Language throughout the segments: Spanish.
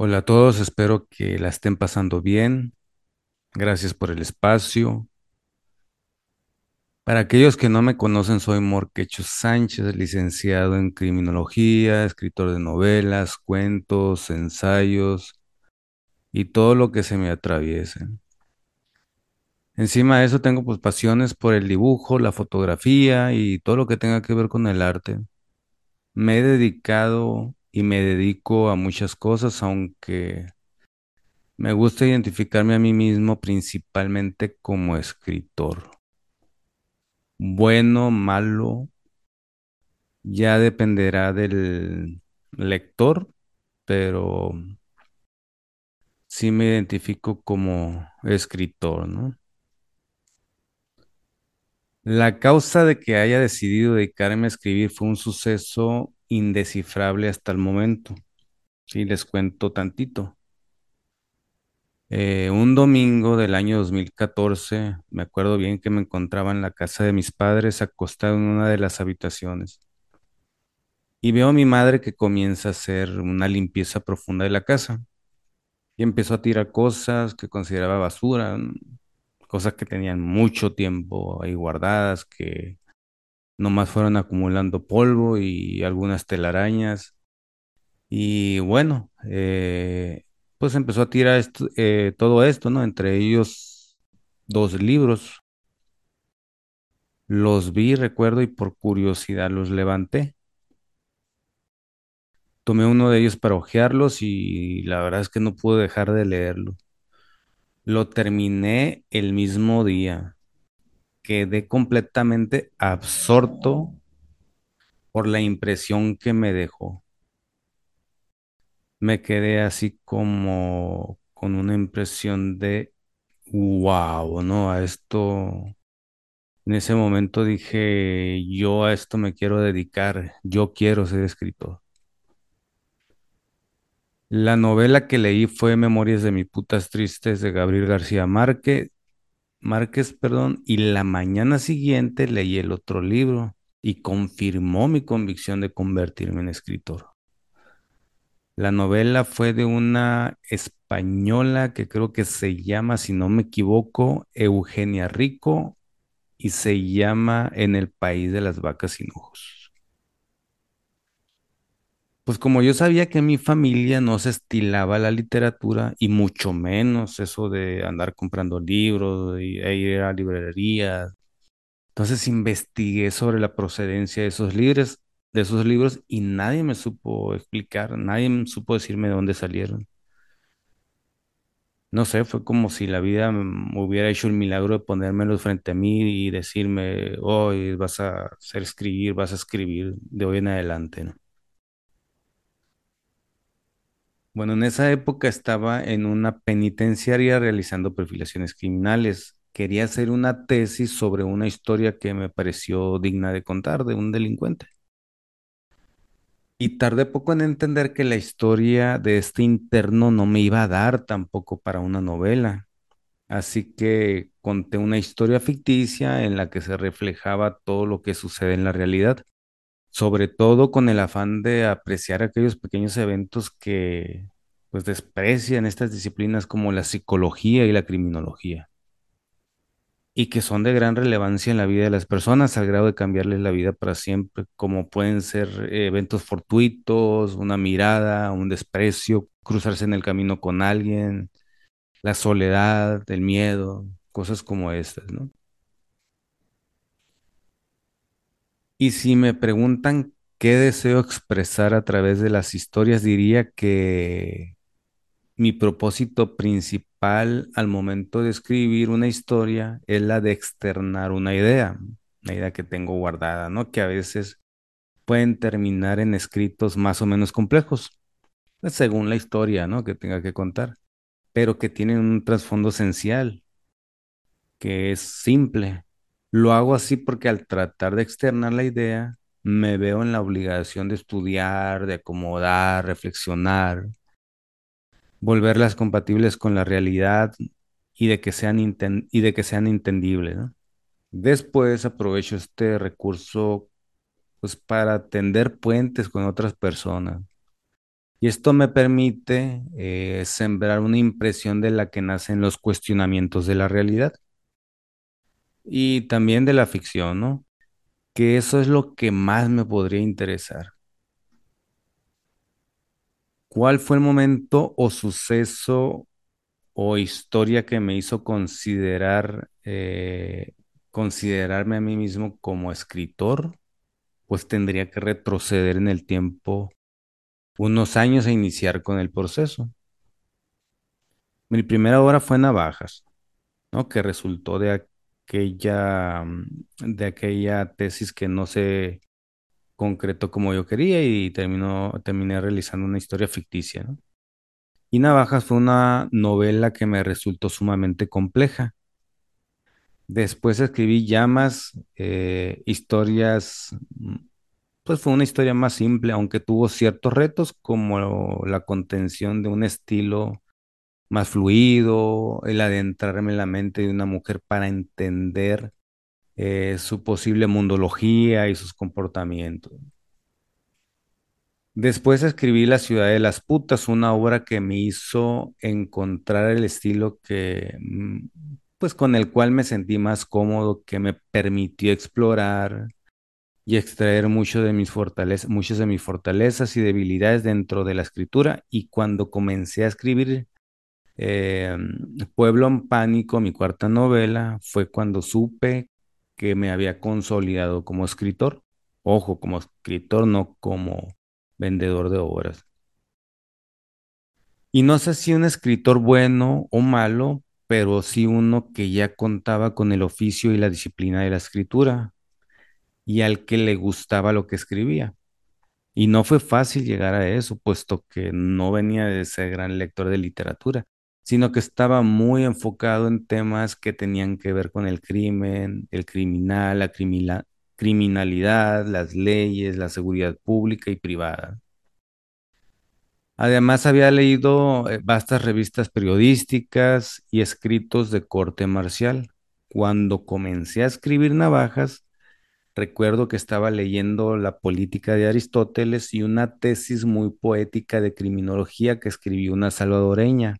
Hola a todos, espero que la estén pasando bien. Gracias por el espacio. Para aquellos que no me conocen, soy Morquecho Sánchez, licenciado en criminología, escritor de novelas, cuentos, ensayos y todo lo que se me atraviese. Encima de eso tengo pues pasiones por el dibujo, la fotografía y todo lo que tenga que ver con el arte. Me he dedicado y me dedico a muchas cosas, aunque Me gusta identificarme a mí mismo principalmente como escritor. Bueno, malo, ya dependerá del lector, pero sí me identifico como escritor, ¿no? La causa de que haya decidido dedicarme a escribir fue un suceso indescifrable hasta el momento. Sí, les cuento tantito. Eh, un domingo del año 2014, me acuerdo bien que me encontraba en la casa de mis padres acostado en una de las habitaciones y veo a mi madre que comienza a hacer una limpieza profunda de la casa y empezó a tirar cosas que consideraba basura, mm, cosas que tenían mucho tiempo ahí guardadas, que nomás fueron acumulando polvo y algunas telarañas. Y bueno, eh, pues empezó a tirar eh, todo esto, ¿no? Entre ellos dos libros. Los vi, recuerdo, y por curiosidad los levanté. Tomé uno de ellos para hojearlos y la verdad es que no pude dejar de leerlo. Lo terminé el mismo día. Quedé completamente absorto por la impresión que me dejó. Me quedé así como con una impresión de wow, ¿no? A esto, en ese momento dije, yo a esto me quiero dedicar, yo quiero ser escritor. La novela que leí fue Memorias de mis putas tristes de Gabriel García Márquez, Márquez, perdón, y la mañana siguiente leí el otro libro y confirmó mi convicción de convertirme en escritor. La novela fue de una española que creo que se llama, si no me equivoco, Eugenia Rico y se llama En el país de las vacas sin ojos. Pues como yo sabía que mi familia no se estilaba la literatura y mucho menos eso de andar comprando libros y- e ir a librerías, entonces investigué sobre la procedencia de esos libros, de esos libros y nadie me supo explicar, nadie me supo decirme de dónde salieron. No sé, fue como si la vida me hubiera hecho el milagro de ponérmelos frente a mí y decirme, hoy vas a hacer escribir, vas a escribir de hoy en adelante, ¿no? Bueno, en esa época estaba en una penitenciaria realizando perfilaciones criminales. Quería hacer una tesis sobre una historia que me pareció digna de contar de un delincuente. Y tardé poco en entender que la historia de este interno no me iba a dar tampoco para una novela. Así que conté una historia ficticia en la que se reflejaba todo lo que sucede en la realidad, sobre todo con el afán de apreciar aquellos pequeños eventos que pues desprecian estas disciplinas como la psicología y la criminología, y que son de gran relevancia en la vida de las personas al grado de cambiarles la vida para siempre, como pueden ser eh, eventos fortuitos, una mirada, un desprecio, cruzarse en el camino con alguien la soledad, el miedo, cosas como estas, ¿no? Y si me preguntan qué deseo expresar a través de las historias, diría que mi propósito principal al momento de escribir una historia es la de externar una idea, una idea que tengo guardada, ¿no? Que a veces pueden terminar en escritos más o menos complejos, según la historia, ¿no? Que tenga que contar, pero que tienen un trasfondo esencial, que es simple Lo hago así porque al tratar de externar la idea, me veo en la obligación de estudiar, de acomodar, reflexionar, volverlas compatibles con la realidad y de que sean, y de que sean entendibles. Después aprovecho este recurso pues para tender puentes con otras personas, Y esto me permite eh, sembrar una impresión de la que nacen los cuestionamientos de la realidad y también de la ficción, ¿no? Que eso es lo que más me podría interesar. ¿Cuál fue el momento o suceso o historia que me hizo considerar, eh, considerarme a mí mismo como escritor? Pues tendría que retroceder en el tiempo unos años a iniciar con el proceso. Mi primera obra fue Navajas, ¿no? Que resultó de aquella, mm, de aquella tesis que no se concretó como yo quería y terminó, terminé realizando una historia ficticia. Y Navajas fue una novela que me resultó sumamente compleja. Después escribí Llamas, eh, historias, mm, pues fue una historia más simple, aunque tuvo ciertos retos como la contención de un estilo más fluido, el adentrarme en la mente de una mujer para entender eh, su posible mundología y sus comportamientos. Después escribí La ciudad de las putas, una obra que me hizo encontrar el estilo que, mm, pues con el cual me sentí más cómodo, que me permitió explorar y extraer mucho de mis muchas de mis fortalezas y debilidades dentro de la escritura. Y cuando comencé a escribir eh, Pueblo en Pánico, mi cuarta novela, fue cuando supe que me había consolidado como escritor. Ojo, como escritor, no como vendedor de obras. Y no sé si un escritor bueno o malo, pero sí uno que ya contaba con el oficio y la disciplina de la escritura y al que le gustaba lo que escribía. Y no fue fácil llegar a eso, puesto que no venía de ser gran lector de literatura, sino que estaba muy enfocado en temas que tenían que ver con el crimen, el criminal, la criminalidad, las leyes, la seguridad pública y privada. Además, había leído eh, vastas revistas periodísticas y escritos de corte marcial. Cuando comencé a escribir navajas, recuerdo que estaba leyendo La política de Aristóteles y una tesis muy poética de criminología que escribió una salvadoreña,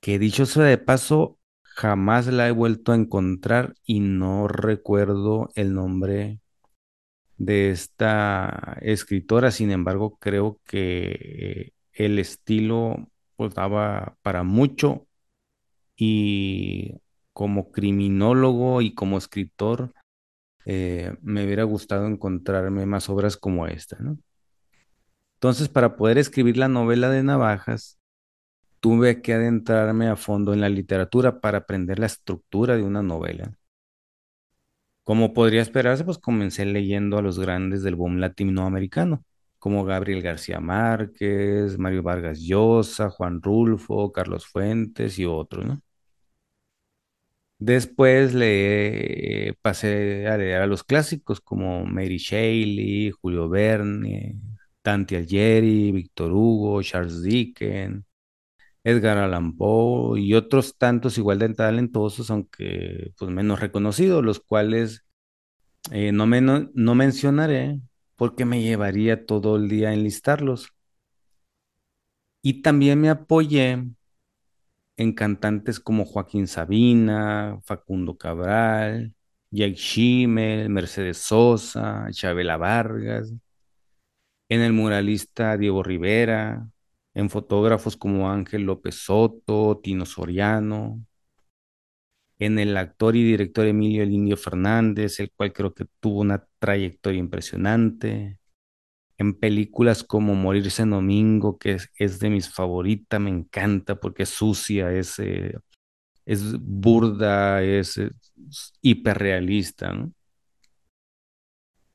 que dicho sea de paso, jamás la he vuelto a encontrar y no recuerdo el nombre de esta escritora, sin embargo, creo que el estilo pues para mucho y como criminólogo y como escritor eh, me hubiera gustado encontrarme más obras como esta. Entonces, para poder escribir la novela de Navajas, tuve que adentrarme a fondo en la literatura para aprender la estructura de una novela. Como podría esperarse, pues comencé leyendo a los grandes del boom latinoamericano, como Gabriel García Márquez, Mario Vargas Llosa, Juan Rulfo, Carlos Fuentes y otros. Después le pasé a leer a los clásicos como Mary Shelley, Julio Verne, Dante Alighieri, Víctor Hugo, Charles Dickens, Edgar Allan Poe y otros tantos igual de talentosos, aunque pues menos reconocidos, los cuales eh, no, no mencionaré porque me llevaría todo el día a enlistarlos. Y también me apoyé en cantantes como Joaquín Sabina, Facundo Cabral, Jake Schimmel, Mercedes Sosa, Chabela Vargas, en el muralista Diego Rivera, en fotógrafos como Ángel López Soto, Tino Soriano, en el actor y director Emilio El Indio Fernández, el cual creo que tuvo una trayectoria impresionante, en películas como Morirse en Domingo, que es, de mis favoritas, me encanta porque es sucia, es, eh, es burda, es, es hiperrealista, ¿no?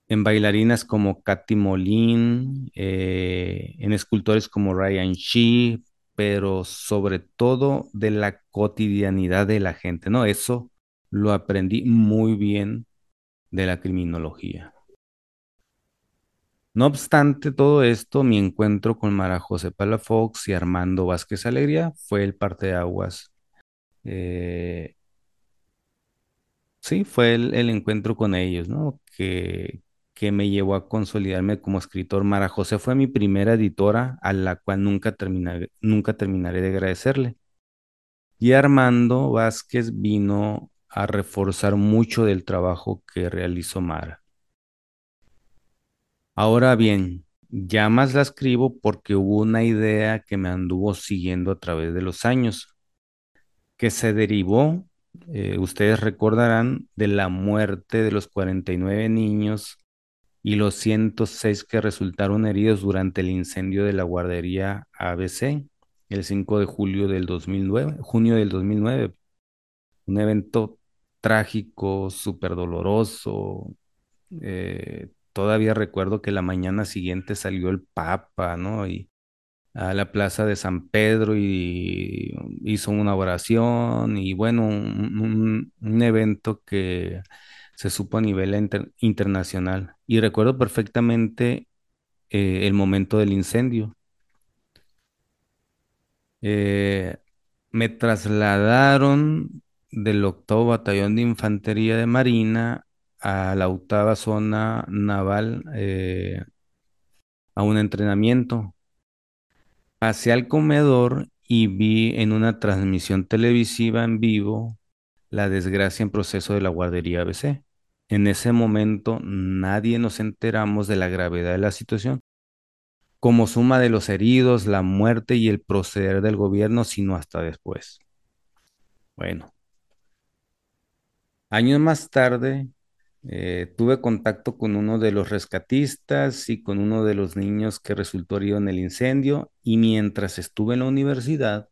En bailarinas como Katy Molin, eh, en escultores como Ryan Shee, pero sobre todo de la cotidianidad de la gente, ¿no? Eso lo aprendí muy bien de la criminología. No obstante todo esto, mi encuentro con Mara José Palafox y Armando Vázquez Alegría fue el parteaguas. Eh, sí, fue el, el encuentro con ellos, ¿no? Que, que me llevó a consolidarme como escritor. Mara José fue mi primera editora, a la cual nunca nunca terminaré de agradecerle. Y Armando Vázquez vino a reforzar mucho del trabajo que realizó Mara. Ahora bien, ya más la escribo porque hubo una idea que me anduvo siguiendo a través de los años, que se derivó, eh, ustedes recordarán, de la muerte de los 49 niños y los 106 que resultaron heridos durante el incendio de la guardería ABC el 5 de julio del 2009, junio del 2009. Un evento trágico, súper doloroso. Eh, todavía recuerdo que la mañana siguiente salió el Papa, ¿no? Y a la plaza de San Pedro y hizo una oración y bueno, un, evento que se supo a nivel internacional. Y recuerdo perfectamente eh, el momento del incendio. Eh, me trasladaron del octavo batallón de infantería de Marina a la octava zona naval eh, a un entrenamiento. Pasé al comedor y vi en una transmisión televisiva en vivo la desgracia en proceso de la guardería ABC. En ese momento nadie nos enteramos de la gravedad de la situación como suma de los heridos, la muerte y el proceder del gobierno, sino hasta después. Bueno, años más tarde eh, tuve contacto con uno de los rescatistas y con uno de los niños que resultó herido en el incendio y mientras estuve en la universidad,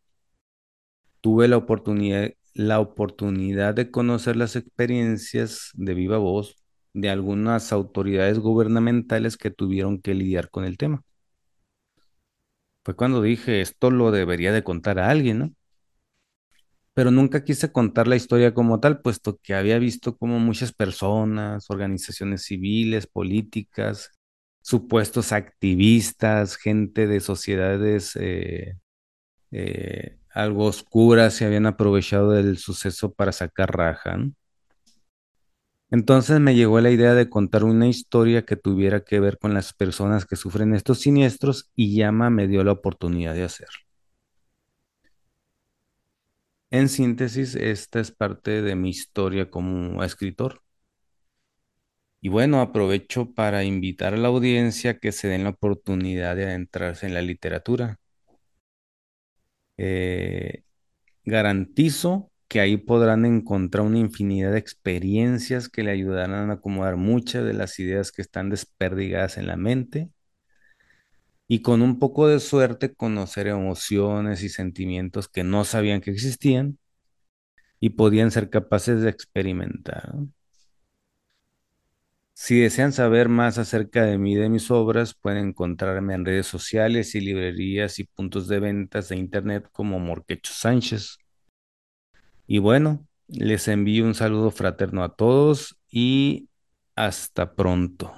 tuve la oportunidad, la oportunidad de conocer las experiencias de viva voz de algunas autoridades gubernamentales que tuvieron que lidiar con el tema. Fue cuando dije, esto lo debería de contar a alguien, ¿no? Pero nunca quise contar la historia como tal, puesto que había visto como muchas personas, organizaciones civiles, políticas, supuestos activistas, gente de sociedades eh, eh, algo oscuras se habían aprovechado del suceso para sacar raja. Entonces me llegó la idea de contar una historia que tuviera que ver con las personas que sufren estos siniestros y Llama me dio la oportunidad de hacerlo. En síntesis, esta es parte de mi historia como escritor. Y bueno, aprovecho para invitar a la audiencia que se den la oportunidad de adentrarse en la literatura. Eh, garantizo que ahí podrán encontrar una infinidad de experiencias que le ayudarán a acomodar muchas de las ideas que están desperdigadas en la mente y con un poco de suerte conocer emociones y sentimientos que no sabían que existían y podían ser capaces de experimentar. Si desean saber más acerca de mí y de mis obras, pueden encontrarme en redes sociales y librerías y puntos de ventas de internet como Morquecho Sánchez. Y bueno, les envío un saludo fraterno a todos y hasta pronto.